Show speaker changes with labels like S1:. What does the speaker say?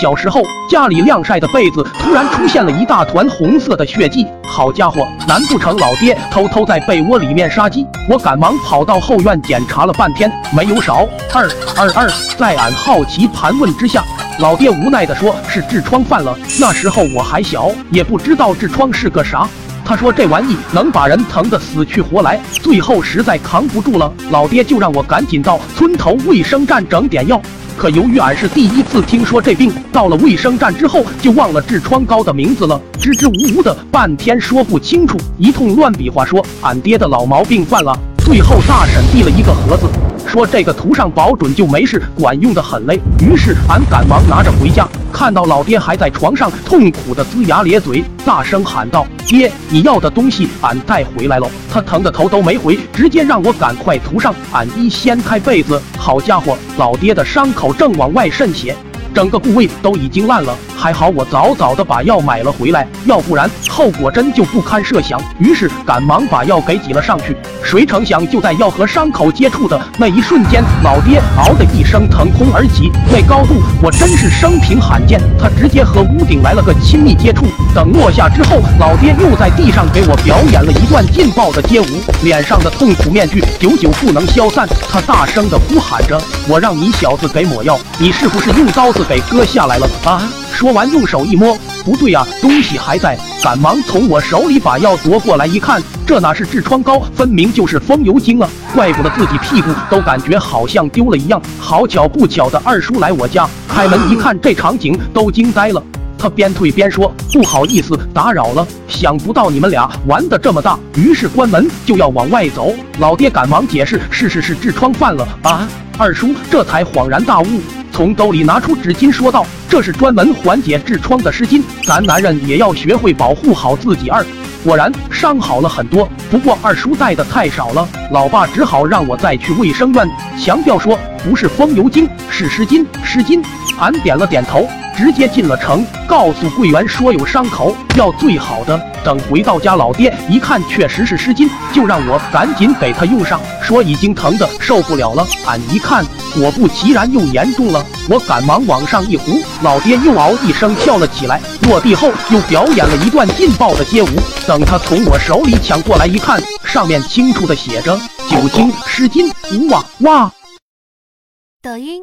S1: 小时候家里晾晒的被子突然出现了一大团红色的血迹，好家伙，难不成老爹偷偷在被窝里面杀鸡？我赶忙跑到后院检查了半天，没有少。二二二，在俺好奇盘问之下，老爹无奈的说是痔疮犯了。那时候我还小，也不知道痔疮是个啥。他说这玩意能把人疼得死去活来，最后实在扛不住了，老爹就让我赶紧到村头卫生站整点药。可由于俺是第一次听说这病，到了卫生站之后就忘了痔疮膏的名字了，支支吾吾的半天说不清楚，一通乱比划说俺爹的老毛病犯了。最后大婶递了一个盒子，说这个涂上保准就没事，管用的很嘞。于是俺赶忙拿着回家，看到老爹还在床上痛苦的龇牙咧嘴，大声喊道：“爹，你要的东西俺带回来喽！”他疼的头都没回，直接让我赶快涂上。俺一掀开被子，好家伙，老爹的伤口正往外渗血。整个部位都已经烂了，还好我早早的把药买了回来，要不然后果真就不堪设想。于是赶忙把药给挤了上去，谁成想就在药和伤口接触的那一瞬间，老爹嗷的一声腾空而起，那高度我真是生平罕见。他直接和屋顶来了个亲密接触，等落下之后，老爹又在地上给我表演了一段劲爆的街舞，脸上的痛苦面具久久不能消散。他大声的呼喊着：“我让你小子给抹药，你是不是用刀子？”给割下来了啊！说完，用手一摸，不对啊，东西还在，赶忙从我手里把药夺过来，一看，这哪是痔疮膏，分明就是风油精啊！怪不得自己屁股都感觉好像丢了一样。好巧不巧的，二叔来我家，开门一看，这场景都惊呆了。他边退边说：“不好意思，打扰了。想不到你们俩玩的这么大。”于是关门就要往外走。老爹赶忙解释：“是是是，痔疮犯了啊！”二叔这才恍然大悟。从兜里拿出纸巾，说道：“这是专门缓解痔疮的湿巾，咱男人也要学会保护好自己。”二果然伤好了很多，不过二叔带的太少了，老爸只好让我再去卫生院，强调说不是风油精，是湿巾。湿巾，俺点了点头。直接进了城，告诉柜员说有伤口，要最好的。等回到家，老爹一看确实是湿巾，就让我赶紧给他用上，说已经疼得受不了了。俺一看，果不其然又严重了，我赶忙往上一糊，老爹又嗷一声跳了起来，落地后又表演了一段劲爆的街舞。等他从我手里抢过来一看，上面清楚的写着酒精湿巾，哇哇！
S2: 抖音。